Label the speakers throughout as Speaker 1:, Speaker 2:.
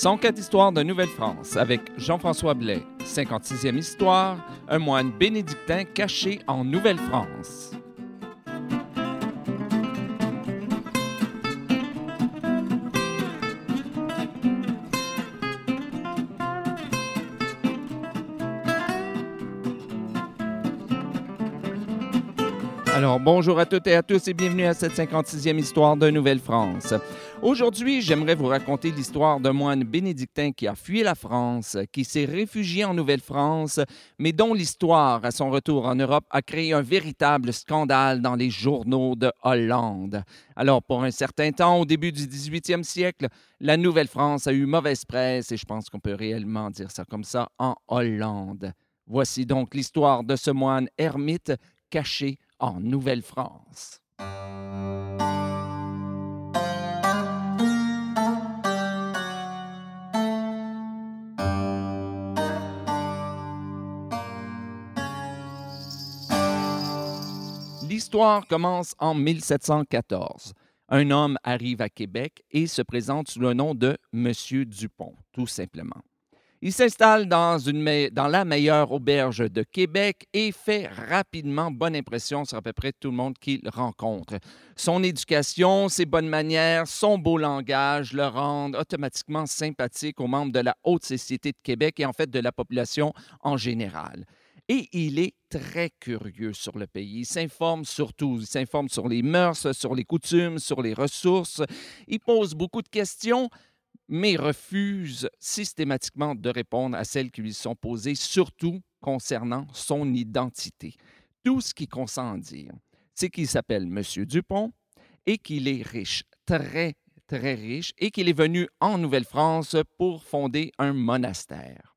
Speaker 1: 104 histoires de Nouvelle-France avec Jean-François Blais. 56e histoire, un moine bénédictin caché en Nouvelle-France. Bonjour à toutes et à tous et bienvenue à cette 56e histoire de Nouvelle-France. Aujourd'hui, j'aimerais vous raconter l'histoire d'un moine bénédictin qui a fui la France, qui s'est réfugié en Nouvelle-France, mais dont l'histoire, à son retour en Europe, a créé un véritable scandale dans les journaux de Hollande. Alors, pour un certain temps, au début du 18e siècle, la Nouvelle-France a eu mauvaise presse, et je pense qu'on peut réellement dire ça comme ça, en Hollande. Voici donc l'histoire de ce moine ermite caché en Nouvelle-France. L'histoire commence en 1714. Un homme arrive à Québec et se présente sous le nom de Monsieur Dupont, tout simplement. Il s'installe dans, la meilleure auberge de Québec et fait rapidement bonne impression sur à peu près tout le monde qu'il rencontre. Son éducation, ses bonnes manières, son beau langage le rendent automatiquement sympathique aux membres de la haute société de Québec et en fait de la population en général. Et il est très curieux sur le pays. Il s'informe sur tout. Il s'informe sur les mœurs, sur les coutumes, sur les ressources. Il pose beaucoup de questions, mais refuse systématiquement de répondre à celles qui lui sont posées, surtout concernant son identité. Tout ce qu'il consent à dire, c'est qu'il s'appelle M. Dupont et qu'il est riche, très, très riche, et qu'il est venu en Nouvelle-France pour fonder un monastère.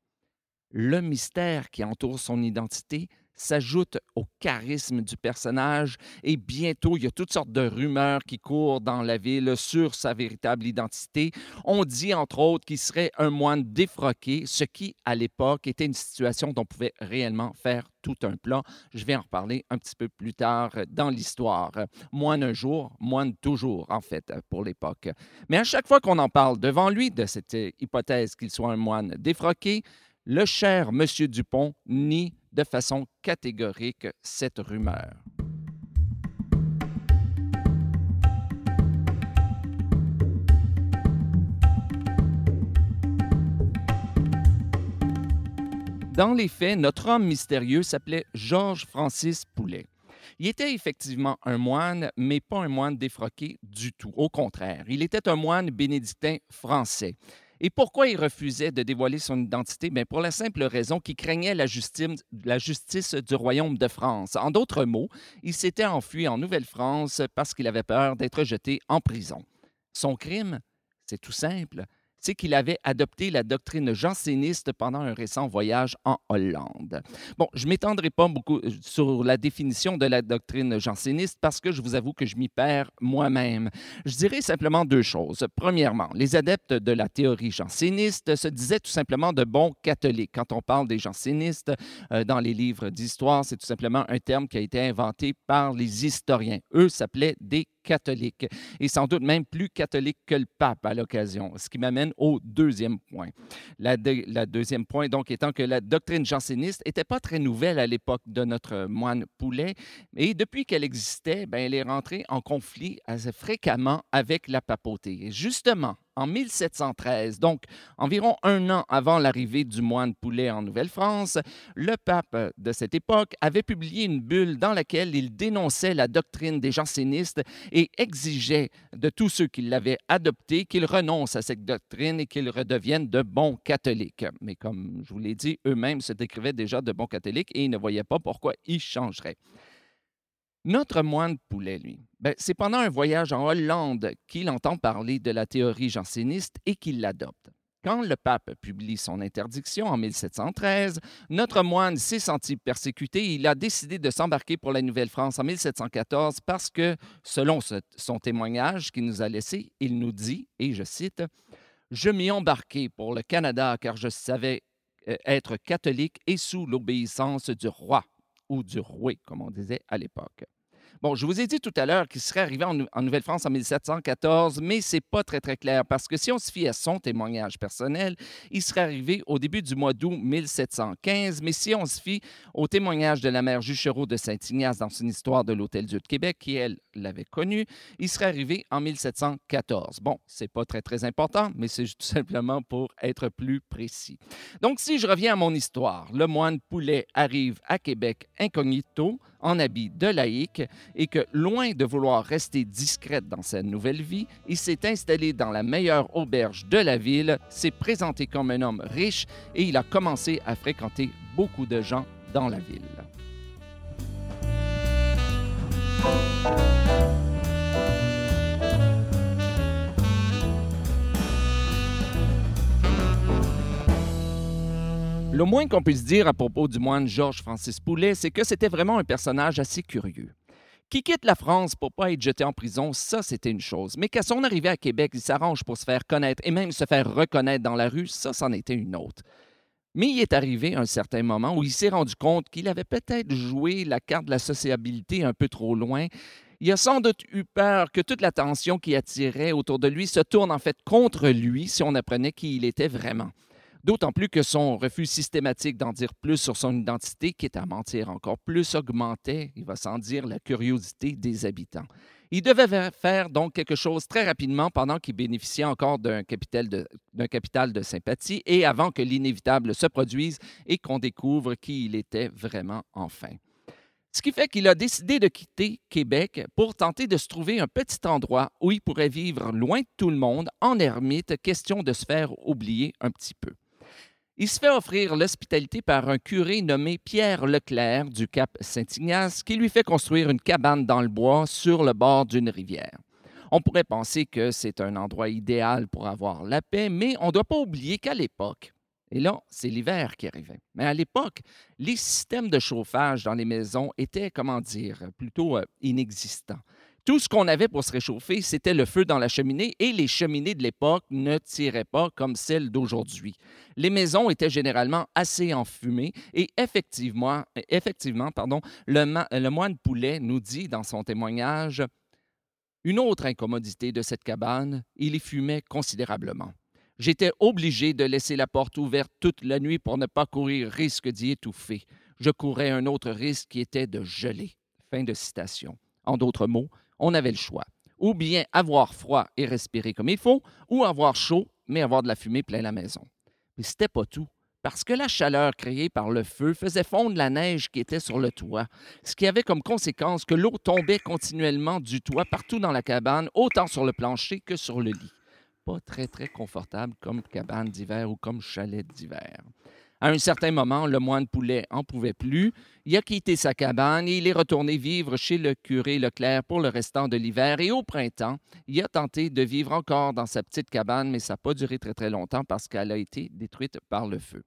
Speaker 1: Le mystère qui entoure son identité s'ajoute au charisme du personnage et bientôt il y a toutes sortes de rumeurs qui courent dans la ville sur sa véritable identité. On dit entre autres qu'il serait un moine défroqué, ce qui à l'époque était une situation dont on pouvait réellement faire tout un plan. Je vais en reparler un petit peu plus tard dans l'histoire. Moine un jour, moine toujours en fait pour l'époque. Mais à chaque fois qu'on en parle devant lui de cette hypothèse qu'il soit un moine défroqué, le cher Monsieur Dupont nie de façon catégorique cette rumeur. Dans les faits, notre homme mystérieux s'appelait Georges Francis Poulet. Il était effectivement un moine, mais pas un moine défroqué du tout. Au contraire, il était un moine bénédictin français. Et pourquoi il refusait de dévoiler son identité? Bien, pour la simple raison qu'il craignait la justice, la justice du royaume de France. En d'autres mots, il s'était enfui en Nouvelle-France parce qu'il avait peur d'être jeté en prison. Son crime, c'est tout simple qu'il avait adopté la doctrine janséniste pendant un récent voyage en Hollande. Bon, je m'étendrai pas beaucoup euh, sur la définition de la doctrine janséniste parce que je vous avoue que je m'y perds moi-même. Je dirais simplement deux choses. Premièrement, les adeptes de la théorie janséniste se disaient tout simplement de bons catholiques. Quand on parle des jansénistes euh, dans les livres d'histoire, c'est tout simplement un terme qui a été inventé par les historiens. Eux s'appelaient des catholique, et sans doute même plus catholique que le pape à l'occasion, ce qui m'amène au deuxième point. La, deuxième point, donc, étant que la doctrine janséniste n'était pas très nouvelle à l'époque de notre moine Poulet, et depuis qu'elle existait, ben, elle est rentrée en conflit assez fréquemment avec la papauté. Et justement, en 1713, donc environ un an avant l'arrivée du moine Poulet en Nouvelle-France, le pape de cette époque avait publié une bulle dans laquelle il dénonçait la doctrine des jansénistes et exigeait de tous ceux qui l'avaient adoptée qu'ils renoncent à cette doctrine et qu'ils redeviennent de bons catholiques. Mais comme je vous l'ai dit, eux-mêmes se décrivaient déjà de bons catholiques et ils ne voyaient pas pourquoi ils changeraient. Notre moine Poulet, lui, ben, c'est pendant un voyage en Hollande qu'il entend parler de la théorie janséniste et qu'il l'adopte. Quand le pape publie son interdiction en 1713, notre moine s'est senti persécuté il a décidé de s'embarquer pour la Nouvelle-France en 1714 parce que, selon son témoignage qu'il nous a laissé, il nous dit, et je cite, Je m'y embarquai pour le Canada car je savais euh, être catholique et sous l'obéissance du roi ou du roi, comme on disait à l'époque. Bon, je vous ai dit tout à l'heure qu'il serait arrivé en, Nou- en Nouvelle-France en 1714, mais c'est pas très, très clair parce que si on se fie à son témoignage personnel, il serait arrivé au début du mois d'août 1715. Mais si on se fie au témoignage de la mère Juchereau de Saint-Ignace dans son histoire de l'Hôtel-Dieu de Québec, qui, elle, l'avait connu, il serait arrivé en 1714. Bon, c'est pas très, très important, mais c'est tout simplement pour être plus précis. Donc, si je reviens à mon histoire, le moine Poulet arrive à Québec incognito, en habit de laïque, et que, loin de vouloir rester discrète dans sa nouvelle vie, il s'est installé dans la meilleure auberge de la ville, s'est présenté comme un homme riche et il a commencé à fréquenter beaucoup de gens dans la ville. Le moins qu'on puisse dire à propos du moine Georges Francis Poulet, c'est que c'était vraiment un personnage assez curieux. Qui quitte la France pour pas être jeté en prison, ça c'était une chose. Mais qu'à son arrivée à Québec, il s'arrange pour se faire connaître et même se faire reconnaître dans la rue, ça c'en était une autre. Mais il est arrivé un certain moment où il s'est rendu compte qu'il avait peut-être joué la carte de la sociabilité un peu trop loin. Il a sans doute eu peur que toute l'attention qui attirait autour de lui se tourne en fait contre lui si on apprenait qui il était vraiment. D'autant plus que son refus systématique d'en dire plus sur son identité, quitte à mentir encore plus, augmentait, il va sans dire, la curiosité des habitants. Il devait faire donc quelque chose très rapidement pendant qu'il bénéficiait encore d'un capital capital de sympathie et avant que l'inévitable se produise et qu'on découvre qui il était vraiment enfin. Ce qui fait qu'il a décidé de quitter Québec pour tenter de se trouver un petit endroit où il pourrait vivre loin de tout le monde, en ermite, question de se faire oublier un petit peu. Il se fait offrir l'hospitalité par un curé nommé Pierre Leclerc du Cap Saint-Ignace qui lui fait construire une cabane dans le bois sur le bord d'une rivière. On pourrait penser que c'est un endroit idéal pour avoir la paix, mais on ne doit pas oublier qu'à l'époque, et là, c'est l'hiver qui arrivait, mais à l'époque, les systèmes de chauffage dans les maisons étaient, comment dire, plutôt euh, inexistants. Tout ce qu'on avait pour se réchauffer, c'était le feu dans la cheminée et les cheminées de l'époque ne tiraient pas comme celles d'aujourd'hui. Les maisons étaient généralement assez enfumées et effectivement, pardon, le, le moine Poulet nous dit dans son témoignage Une autre incommodité de cette cabane, il y fumait considérablement. J'étais obligé de laisser la porte ouverte toute la nuit pour ne pas courir risque d'y étouffer. Je courais un autre risque qui était de geler. Fin de citation. En d'autres mots, on avait le choix. Ou bien avoir froid et respirer comme il faut, ou avoir chaud, mais avoir de la fumée plein la maison. Mais c'était pas tout, parce que la chaleur créée par le feu faisait fondre la neige qui était sur le toit, ce qui avait comme conséquence que l'eau tombait continuellement du toit partout dans la cabane, autant sur le plancher que sur le lit. Pas très, très confortable comme cabane d'hiver ou comme chalet d'hiver. À un certain moment, le moine Poulet en pouvait plus. Il a quitté sa cabane et il est retourné vivre chez le curé Leclerc pour le restant de l'hiver. Et au printemps, il a tenté de vivre encore dans sa petite cabane, mais ça n'a pas duré très très longtemps parce qu'elle a été détruite par le feu.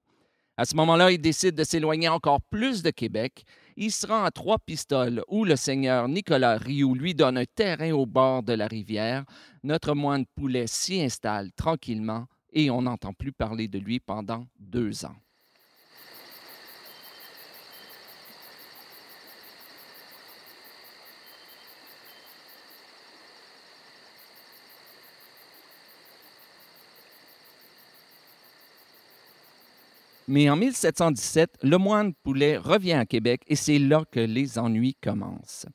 Speaker 1: À ce moment-là, il décide de s'éloigner encore plus de Québec. Il se rend à Trois Pistoles, où le seigneur Nicolas Rioux lui donne un terrain au bord de la rivière. Notre moine Poulet s'y installe tranquillement et on n'entend plus parler de lui pendant deux ans. Mais en 1717, le moine Poulet revient à Québec et c'est là que les ennuis commencent.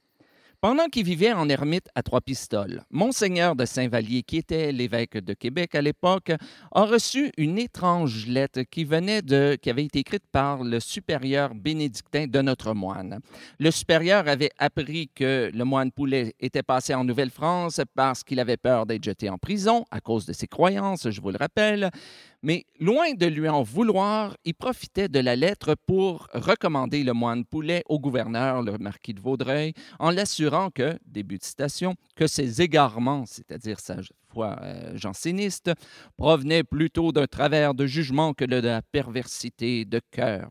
Speaker 1: Pendant qu'il vivait en ermite à Trois-Pistoles, Monseigneur de Saint-Vallier, qui était l'évêque de Québec à l'époque, a reçu une étrange lettre qui venait de, qui avait été écrite par le supérieur bénédictin de notre moine. Le supérieur avait appris que le moine Poulet était passé en Nouvelle-France parce qu'il avait peur d'être jeté en prison à cause de ses croyances, je vous le rappelle. Mais loin de lui en vouloir, il profitait de la lettre pour recommander le moine Poulet au gouverneur, le marquis de Vaudreuil, en l'assurant que, citation, que ses égarements, c'est-à-dire sa foi euh, janséniste, provenaient plutôt d'un travers de jugement que de la perversité de cœur.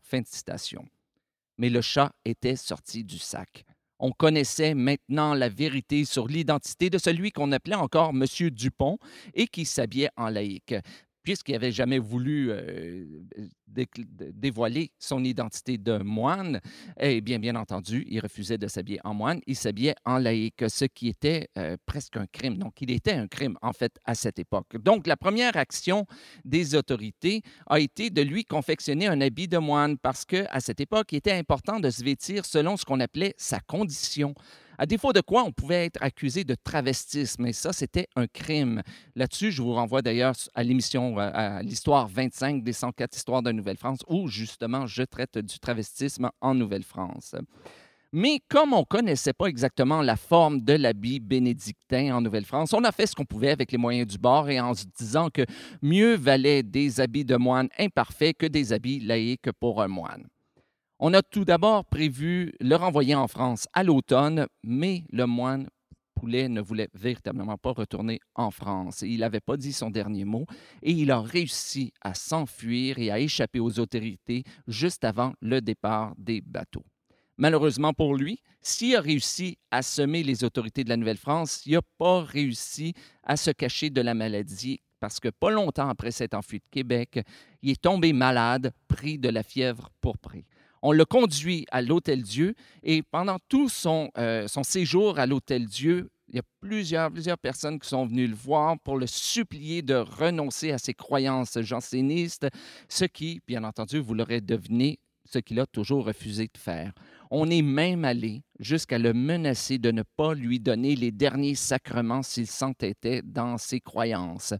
Speaker 1: Mais le chat était sorti du sac. On connaissait maintenant la vérité sur l'identité de celui qu'on appelait encore M. Dupont et qui s'habillait en laïque. Puisqu'il n'avait jamais voulu dévoiler son identité de moine, eh bien, bien entendu, il refusait de s'habiller en moine, il s'habillait en laïque, ce qui était presque un crime. Donc, il était un crime, en fait, à cette époque. Donc, la première action des autorités a été de lui confectionner un habit de moine parce qu'à cette époque, il était important de se vêtir selon ce qu'on appelait sa condition à défaut de quoi on pouvait être accusé de travestisme, et ça, c'était un crime. Là-dessus, je vous renvoie d'ailleurs à l'émission, euh, à l'histoire 25 des 104 histoires de Nouvelle-France, où justement je traite du travestisme en Nouvelle-France. Mais comme on ne connaissait pas exactement la forme de l'habit bénédictin en Nouvelle-France, on a fait ce qu'on pouvait avec les moyens du bord et en se disant que mieux valait des habits de moine imparfaits que des habits laïques pour un moine. On a tout d'abord prévu le renvoyer en France à l'automne, mais le moine Poulet ne voulait véritablement pas retourner en France. Il n'avait pas dit son dernier mot et il a réussi à s'enfuir et à échapper aux autorités juste avant le départ des bateaux. Malheureusement pour lui, s'il a réussi à semer les autorités de la Nouvelle-France, il n'a pas réussi à se cacher de la maladie parce que pas longtemps après s'être enfui de Québec, il est tombé malade, pris de la fièvre pourprée. On l'a conduit à l'Hôtel Dieu et pendant tout son, euh, son séjour à l'Hôtel Dieu, il y a plusieurs, plusieurs personnes qui sont venues le voir pour le supplier de renoncer à ses croyances jansénistes, ce qui, bien entendu, vous l'aurez deviné, ce qu'il a toujours refusé de faire. On est même allé jusqu'à le menacer de ne pas lui donner les derniers sacrements s'il s'entêtait dans ses croyances.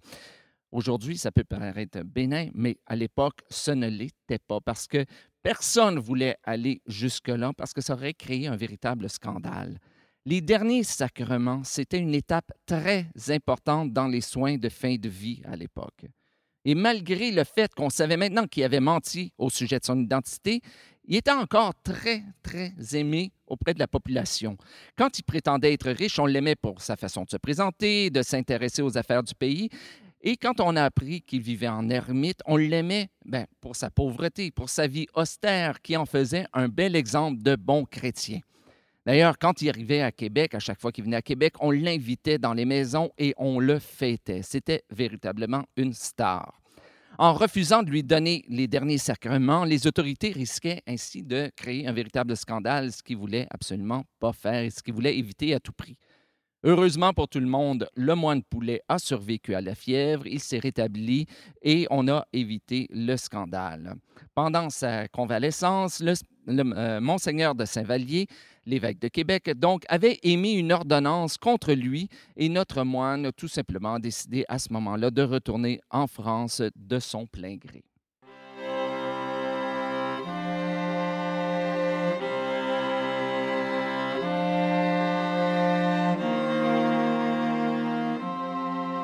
Speaker 1: Aujourd'hui, ça peut paraître bénin, mais à l'époque, ce ne l'était pas parce que personne ne voulait aller jusque-là parce que ça aurait créé un véritable scandale. Les derniers sacrements, c'était une étape très importante dans les soins de fin de vie à l'époque. Et malgré le fait qu'on savait maintenant qu'il avait menti au sujet de son identité, il était encore très, très aimé auprès de la population. Quand il prétendait être riche, on l'aimait pour sa façon de se présenter, de s'intéresser aux affaires du pays, et quand on a appris qu'il vivait en ermite, on l'aimait ben, pour sa pauvreté, pour sa vie austère, qui en faisait un bel exemple de bon chrétien. D'ailleurs, quand il arrivait à Québec, à chaque fois qu'il venait à Québec, on l'invitait dans les maisons et on le fêtait. C'était véritablement une star. En refusant de lui donner les derniers sacrements, les autorités risquaient ainsi de créer un véritable scandale, ce qu'ils voulaient absolument pas faire et ce qu'ils voulaient éviter à tout prix. Heureusement pour tout le monde, le moine poulet a survécu à la fièvre, il s'est rétabli et on a évité le scandale. Pendant sa convalescence, le, euh, monseigneur de Saint-Vallier, l'évêque de Québec, donc, avait émis une ordonnance contre lui et notre moine a tout simplement décidé à ce moment-là de retourner en France de son plein gré.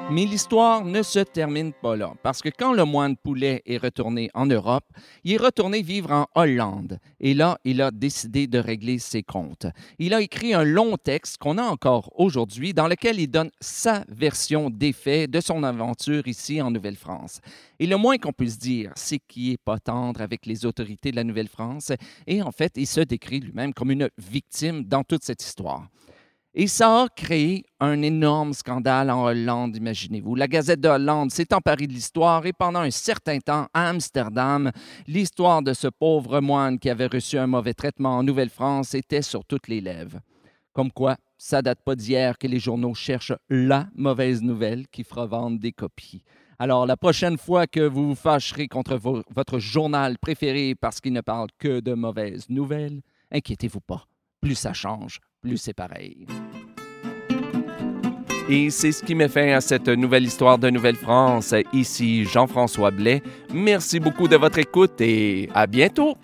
Speaker 1: Mais l'histoire ne se termine pas là, parce que quand le moine Poulet est retourné en Europe, il est retourné vivre en Hollande. Et là, il a décidé de régler ses comptes. Il a écrit un long texte qu'on a encore aujourd'hui, dans lequel il donne sa version des faits de son aventure ici en Nouvelle-France. Et le moins qu'on puisse dire, c'est qu'il n'est pas tendre avec les autorités de la Nouvelle-France. Et en fait, il se décrit lui-même comme une victime dans toute cette histoire. Et ça a créé un énorme scandale en Hollande, imaginez-vous. La Gazette de Hollande s'est emparée de l'histoire et pendant un certain temps, à Amsterdam, l'histoire de ce pauvre moine qui avait reçu un mauvais traitement en Nouvelle-France était sur toutes les lèvres. Comme quoi, ça date pas d'hier que les journaux cherchent la mauvaise nouvelle qui fera vendre des copies. Alors, la prochaine fois que vous vous fâcherez contre votre journal préféré parce qu'il ne parle que de mauvaises nouvelles, inquiétez-vous pas. Plus ça change, plus c'est pareil. Et c'est ce qui met fin à cette nouvelle histoire de Nouvelle-France. Ici Jean-François Blais. Merci beaucoup de votre écoute et à bientôt.